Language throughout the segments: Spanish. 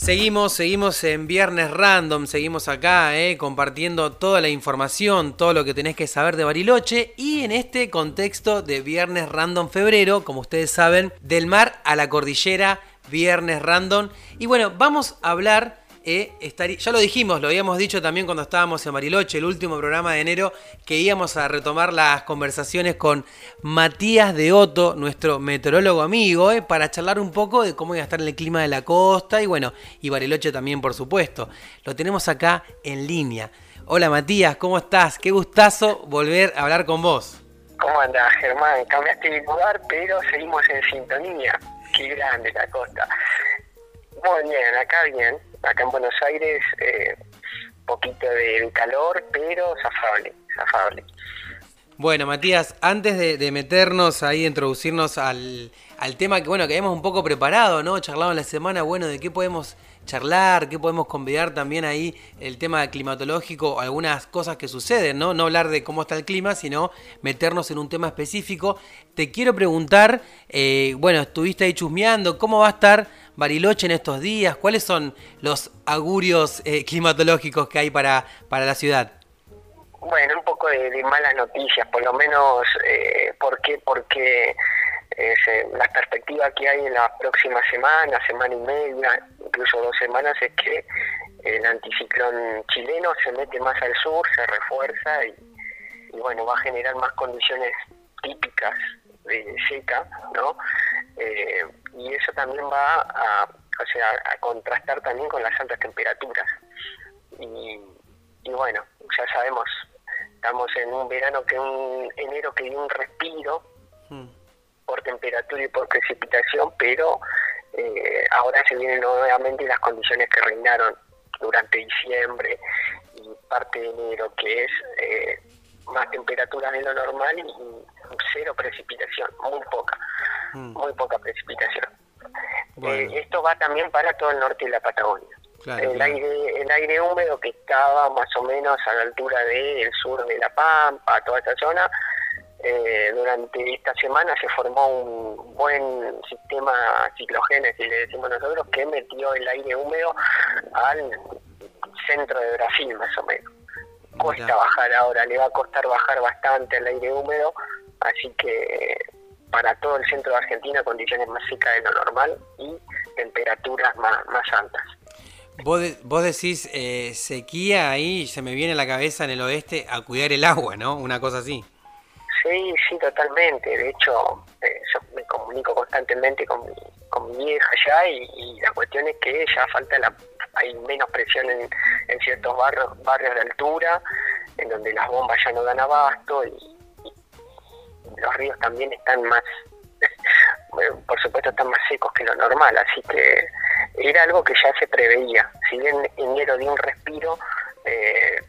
Seguimos, seguimos en Viernes Random, seguimos acá eh, compartiendo toda la información, todo lo que tenés que saber de Bariloche y en este contexto de Viernes Random Febrero, como ustedes saben, del mar a la cordillera, Viernes Random. Y bueno, vamos a hablar eh, ya lo dijimos, lo habíamos dicho también cuando estábamos en Bariloche, el último programa de enero, que íbamos a retomar las conversaciones con Matías de Otto, nuestro meteorólogo amigo, eh, para charlar un poco de cómo iba a estar el clima de la costa y bueno, y Bariloche también, por supuesto. Lo tenemos acá en línea. Hola Matías, ¿cómo estás? Qué gustazo volver a hablar con vos. ¿Cómo andás, Germán? Cambiaste de lugar, pero seguimos en sintonía. Qué grande la costa. Muy bien, acá bien. Acá en Buenos Aires, eh, poquito de calor, pero zafable, zafable. Bueno, Matías, antes de, meternos ahí, introducirnos al, al, tema que bueno que habíamos un poco preparado, ¿no? Charlado en la semana, bueno, de qué podemos charlar, qué podemos convidar también ahí el tema climatológico, algunas cosas que suceden, ¿no? No hablar de cómo está el clima, sino meternos en un tema específico. Te quiero preguntar, eh, bueno, estuviste ahí chusmeando, ¿cómo va a estar Bariloche en estos días? ¿Cuáles son los augurios eh, climatológicos que hay para, para la ciudad? Bueno, un poco de, malas noticias, por lo menos, eh, ¿por qué? Porque eh, la perspectiva que hay en la próxima semana, semana y media, incluso dos semanas, es que el anticiclón chileno se mete más al sur, se refuerza y, bueno, va a generar más condiciones típicas de seca, ¿no? Eh, y eso también va a, o sea, a contrastar también con las altas temperaturas. Y, bueno, ya sabemos, estamos en un verano que un enero que dio un respiro hmm. por temperatura y por precipitación, pero eh, ahora se vienen nuevamente las condiciones que reinaron durante diciembre y parte de enero, que es eh, más temperatura de lo normal y, cero precipitación, muy poca, hmm. muy poca precipitación. Eh, esto va también para todo el norte de la Patagonia. el, Aire, el aire húmedo que estaba más o menos a la altura del sur de La Pampa, toda esa zona, eh, durante esta semana se formó un buen sistema ciclogénesis, le decimos nosotros, que metió el aire húmedo al centro de Brasil más o menos. Cuesta bajar ahora, le va a costar bajar bastante el aire húmedo, así que para todo el centro de Argentina condiciones más secas de lo normal y temperaturas más, más altas. Vos, vos decís eh, sequía ahí, se me viene a la cabeza en el oeste a cuidar el agua, ¿no? Una cosa así. Sí, sí, totalmente. De hecho, eh, yo me comunico constantemente con mi, con mi vieja ya y, la cuestión es que ya falta la, hay menos presión en, en ciertos barrios, barrios de altura, en donde las bombas ya no dan abasto y, ríos también están más, por supuesto están más secos que lo normal, así que era algo que ya se preveía. Si bien enero dio un respiro, eh,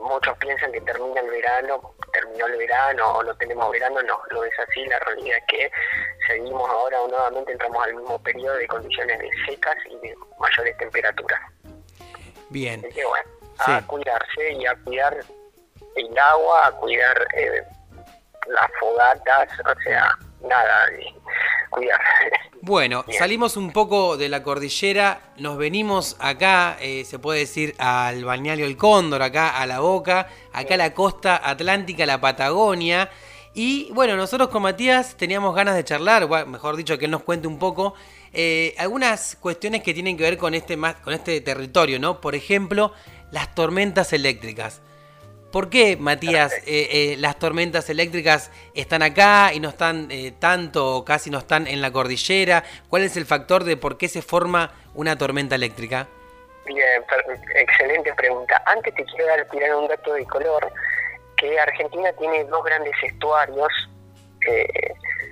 muchos piensan que termina el verano, terminó el verano o no tenemos verano, no, no es así, la realidad es que seguimos ahora o nuevamente entramos al mismo periodo de condiciones de secas y de mayores temperaturas. Bien. Así que bueno, a cuidarse y a cuidar el agua, a cuidar eh, las fogatas, o sea, nada, cuidar. Bueno, salimos un poco de la cordillera, nos venimos acá, eh, se puede decir, al balneario El Cóndor, acá a la Boca, acá a la costa atlántica, la Patagonia. Y bueno, nosotros con Matías teníamos ganas de charlar, mejor dicho, que él nos cuente un poco eh, algunas cuestiones que tienen que ver con este, con este territorio, ¿no? Por ejemplo, las tormentas eléctricas. ¿Por qué, Matías, eh, eh, las tormentas eléctricas están acá y no están eh, tanto o casi no están en la cordillera? ¿Cuál es el factor de por qué se forma una tormenta eléctrica? Bien, excelente pregunta. Antes te quiero dar tirar un dato de color, que Argentina tiene dos grandes estuarios.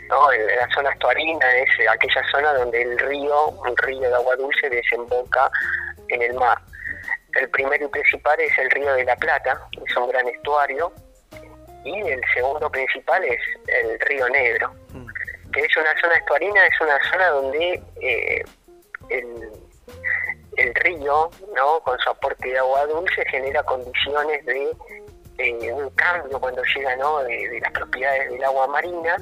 ¿no? En la zona estuarina es aquella zona donde el río, un río de agua dulce, desemboca en el mar. El primero y principal es el Río de la Plata, es un gran estuario, y el segundo principal es el Río Negro, mm. que es una zona estuarina, es una zona donde eh, el, río, ¿no? con su aporte de agua dulce, genera condiciones de eh, un cambio cuando llega ¿no? de, las propiedades del agua marina,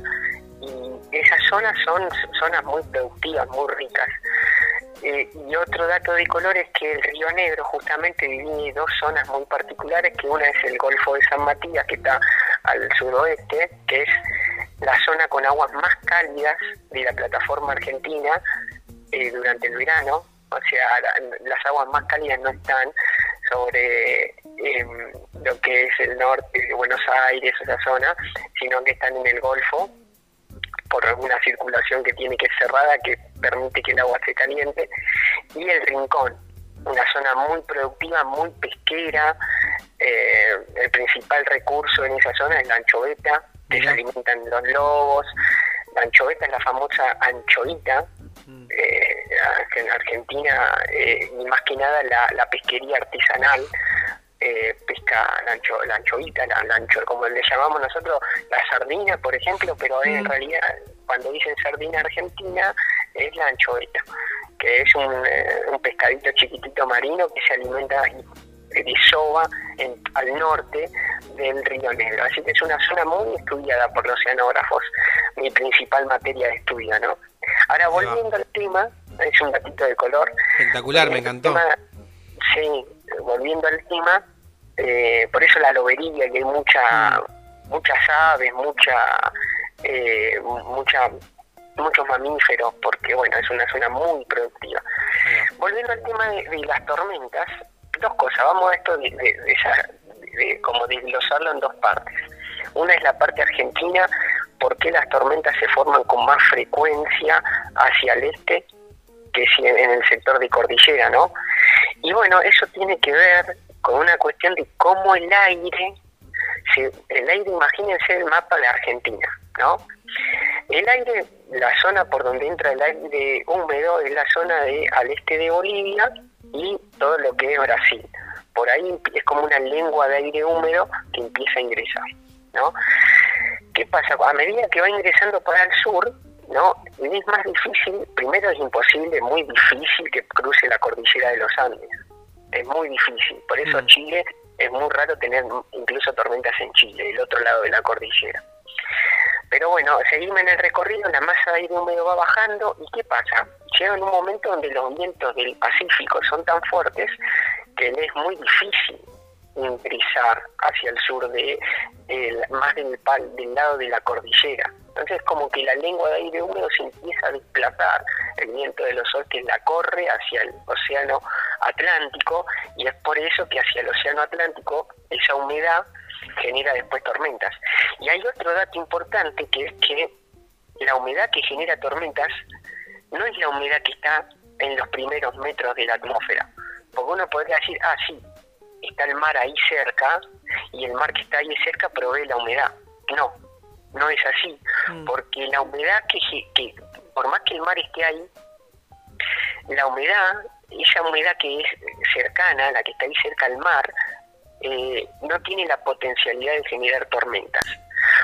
y esas zonas son zonas muy productivas, muy ricas. Eh, y otro dato de color es que el Río Negro justamente divide dos zonas muy particulares, que una es el Golfo de San Matías, que está al suroeste, que es la zona con aguas más cálidas de la plataforma argentina eh, durante el verano, o sea, las aguas más cálidas no están sobre em, lo que es el norte de Buenos Aires, esa zona, sino que están en el Golfo por alguna circulación que tiene que ser cerrada que permite que el agua se caliente, y el Rincón, una zona muy productiva, muy pesquera, eh, el principal recurso en esa zona es la anchoveta, que se alimentan los lobos, la anchoveta es la famosa anchoita, mm. eh, en Argentina, eh, y más que nada la, pesquería artesanal, eh, pesca la, ancho, la anchoita, la, ancho, como le llamamos nosotros, la sardina, por ejemplo, pero en mm. realidad cuando dicen sardina argentina es la anchoeta, que es un, eh, un pescadito chiquitito marino que se alimenta de soba en, al norte del Río Negro. Así que es una zona muy estudiada por los oceanógrafos, mi principal materia de estudio, ¿no? Ahora, volviendo al tema, es un gatito de color. Espectacular, me encantó. sí, volviendo al tema, eh, por eso la lobería, que hay mucha, muchas aves, mucha, eh, mucha, muchos mamíferos, porque bueno, es una zona muy productiva. Volviendo al tema de, las tormentas, dos cosas, vamos a esto de, de, como desglosarlo en dos partes. Una es la parte argentina, por qué las tormentas se forman con más frecuencia hacia el este que si en el sector de cordillera, ¿no? Y bueno, eso tiene que ver con una cuestión de cómo el aire, el aire, imagínense el mapa de Argentina, ¿no? El aire, la zona por donde entra el aire húmedo es la zona de al este de Bolivia y todo lo que es Brasil. Por ahí es como una lengua de aire húmedo que empieza a ingresar, ¿no? ¿Qué pasa? A medida que va ingresando para el sur, ¿no? Es más difícil, primero es imposible, muy difícil que cruce la cordillera de los Andes. Es muy difícil. Por eso mm. Chile es muy raro tener incluso tormentas en Chile, el otro lado de la cordillera. Pero bueno, seguimos en el recorrido, la masa de aire húmedo va bajando y ¿qué pasa? Llega en un momento donde los vientos del Pacífico son tan fuertes que es muy difícil ingresar hacia el sur de más del, del lado de la cordillera. Entonces como que la lengua de aire húmedo se empieza a desplazar, el viento de los que la corre hacia el océano Atlántico y es por eso que hacia el océano Atlántico esa humedad genera después tormentas. Y hay otro dato importante que es que la humedad que genera tormentas no es la humedad que está en los primeros metros de la atmósfera. Porque uno podría decir, ah, sí, está el mar ahí cerca y el mar que está ahí cerca provee la humedad. No, no es así, mm. porque la humedad que, que, por más que el mar esté ahí, la humedad, esa humedad que es cercana, la que está ahí cerca al mar, eh, no tiene la potencialidad de generar tormentas.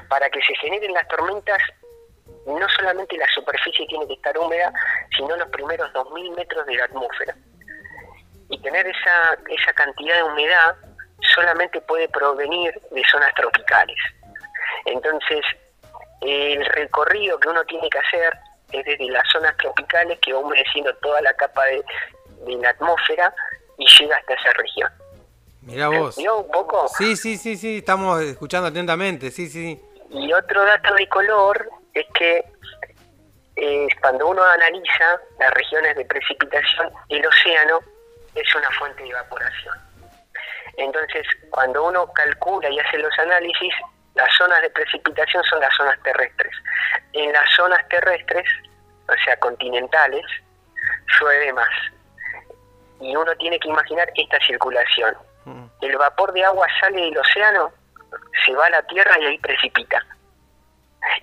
Para que se generen las tormentas, no solamente la superficie tiene que estar húmeda, sino los primeros 2.000 metros de la atmósfera y tener esa, esa cantidad de humedad solamente puede provenir de zonas tropicales. Entonces, el recorrido que uno tiene que hacer es desde las zonas tropicales que va humedeciendo toda la capa de, la atmósfera y llega hasta esa región. Mira vos. ¿Vio un poco? Sí, sí, sí, sí, estamos escuchando atentamente, sí, sí. Y otro dato de color es que eh, cuando uno analiza las regiones de precipitación, el océano es una fuente de evaporación. Entonces, cuando uno calcula y hace los análisis, las zonas de precipitación son las zonas terrestres. En las zonas terrestres, o sea, continentales, llueve más. Y uno tiene que imaginar esta circulación. Mm. El vapor de agua sale del océano, se va a la tierra y ahí precipita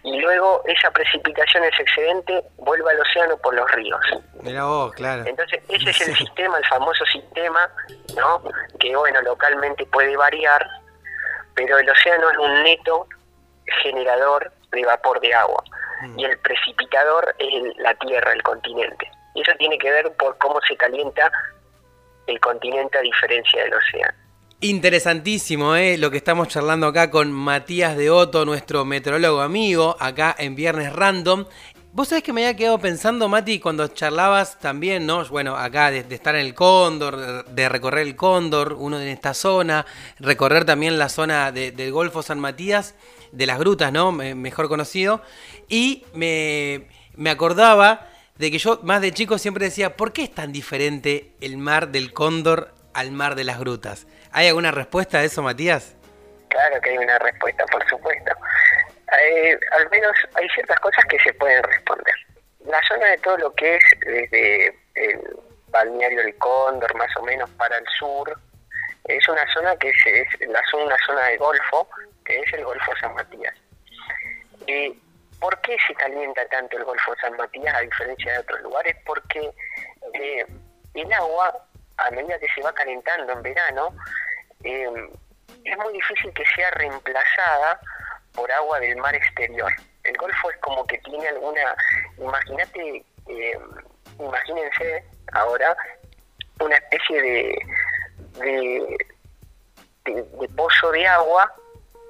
y luego esa precipitación, ese excedente, vuelve al océano por los ríos. Mira vos, claro. Entonces, ese es el sistema, el famoso sistema, ¿no? Que, bueno, localmente puede variar, pero el océano es un neto generador de vapor de agua. Mm. Y el precipitador es la tierra, el continente. Y eso tiene que ver por cómo se calienta el continente a diferencia del océano. Interesantísimo, ¿eh? Lo que estamos charlando acá con Matías de Otto, nuestro meteorólogo amigo, acá en Viernes Random. Vos sabés que me había quedado pensando, Mati, cuando charlabas también, ¿no? Bueno, acá de, estar en el Cóndor, de, recorrer el Cóndor, uno en esta zona, recorrer también la zona del Golfo San Matías, de las grutas, ¿no? mejor conocido. Y me, me acordaba de que yo más de chico siempre decía, ¿por qué es tan diferente el mar del Cóndor al mar de las grutas? ¿Hay alguna respuesta a eso, Matías? Claro que hay una respuesta, por supuesto. Eh, al menos hay ciertas cosas que se pueden responder. La zona de todo lo que es desde el balneario del Cóndor, más o menos para el sur, es una zona que es, la zona, una zona de golfo, que es el Golfo San Matías. y ¿Por qué se calienta tanto el Golfo San Matías a diferencia de otros lugares? Porque eh, el agua, a medida que se va calentando en verano, eh, es muy difícil que sea reemplazada por agua del mar exterior. El Golfo es como que tiene alguna, imagínate, eh, imagínense ahora una especie de, de, de, pozo de agua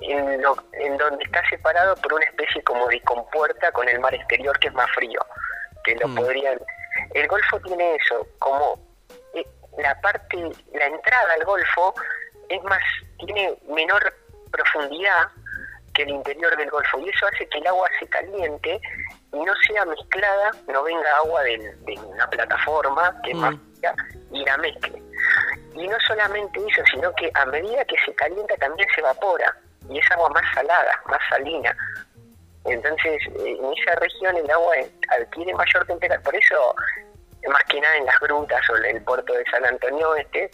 en, lo, en donde está separado por una especie como de compuerta con el mar exterior que es más frío, que lo mm. podrían... El Golfo tiene eso, como la parte, la entrada al Golfo es más, tiene menor profundidad que el interior del Golfo y eso hace que el agua se caliente y no sea mezclada, no venga agua de, una plataforma que mm. y la mezcle. Y no solamente eso, sino que a medida que se calienta también se evapora y es agua más salada, más salina. Entonces, en esa región el agua adquiere mayor temperatura. Por eso, más que nada en las grutas o en el puerto de San Antonio Este,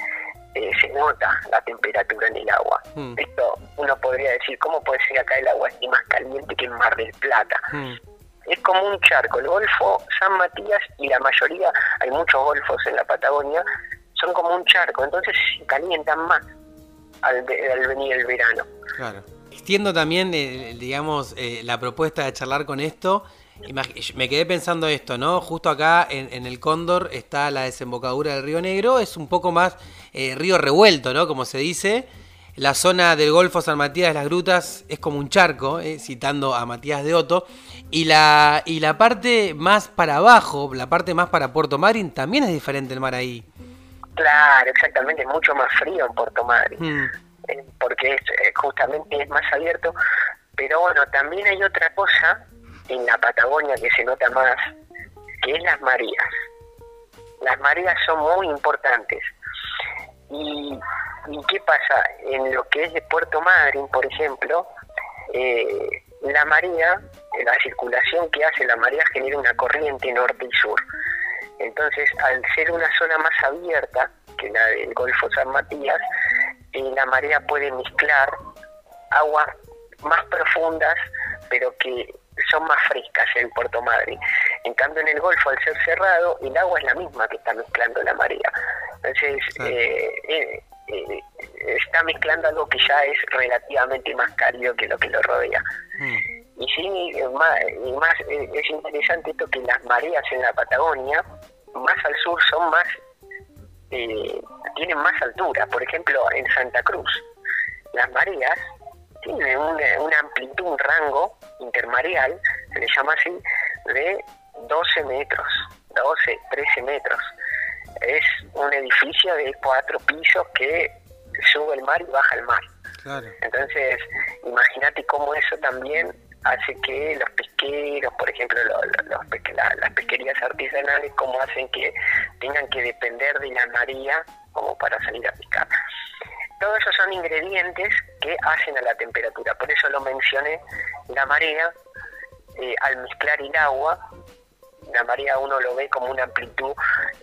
eh, se nota la temperatura en el agua. Hmm. Esto uno podría decir, ¿cómo puede ser acá el agua esté más caliente que en Mar del Plata? Hmm. Es como un charco, el Golfo San Matías y la mayoría, hay muchos golfos en la Patagonia, son como un charco, entonces se calientan más al, venir el verano. Claro. Extiendo también, eh, digamos, eh, la propuesta de charlar con esto me quedé pensando esto, ¿no? Justo acá en, el Cóndor está la desembocadura del Río Negro, es un poco más eh, río revuelto, ¿no? Como se dice. La zona del Golfo San Matías de las Grutas es como un charco, eh, citando a Matías de Otto. Y la, y la parte más para abajo, la parte más para Puerto Madryn, también es diferente el mar ahí. Claro, exactamente, es mucho más frío en Puerto Madryn, hmm. eh, porque es, justamente es más abierto. Pero bueno, también hay otra cosa en la Patagonia que se nota más, que es las mareas. Las mareas son muy importantes. ¿Y, qué pasa? En lo que es de Puerto Madryn, por ejemplo, eh, la marea, la circulación que hace la marea genera una corriente norte y sur. Entonces, al ser una zona más abierta que la del Golfo San Matías, eh, la marea puede mezclar aguas más profundas, pero que son más frescas en Puerto Madryn. En cambio, en el Golfo, al ser cerrado, el agua es la misma que está mezclando la marea. Entonces, eh, eh, eh, está mezclando algo que ya es relativamente más cálido que lo que lo rodea. Mm. Y sí, más, y más es interesante esto que las mareas en la Patagonia, más al sur, son más, tienen más altura. Por ejemplo, en Santa Cruz, las mareas tiene una, amplitud, un rango intermareal, se le llama así, de 12 metros, 12, 13 metros. Es un edificio de cuatro pisos que sube el mar y baja el mar. Entonces, imagínate cómo eso también hace que los pesqueros, por ejemplo, las pesquerías artesanales, cómo hacen que tengan que depender de la maría como para salir a pescar. Todos esos son ingredientes que hacen a la temperatura. Por eso lo mencioné, la marea, eh, al mezclar el agua, la marea uno lo ve como una amplitud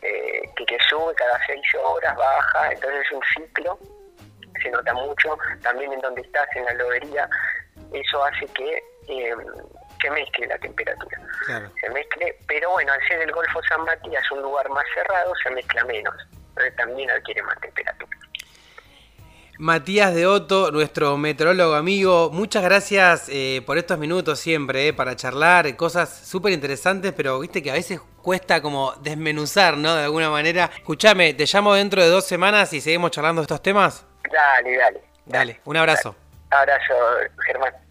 eh, que, sube cada seis horas, baja, entonces es un ciclo, se nota mucho, también en donde estás, en la lobería, eso hace que eh, se mezcle la temperatura. Se mezcle, pero bueno, al ser el Golfo San Matías un lugar más cerrado, se mezcla menos, entonces también adquiere más temperatura. Matías de Otto, nuestro meteorólogo amigo, muchas gracias eh, por estos minutos siempre eh, para charlar, cosas súper interesantes, pero viste que a veces cuesta como desmenuzar, ¿no? De alguna manera. Escúchame, te llamo dentro de dos semanas y seguimos charlando estos temas. Dale, dale. Dale, un abrazo. Abrazo, Germán.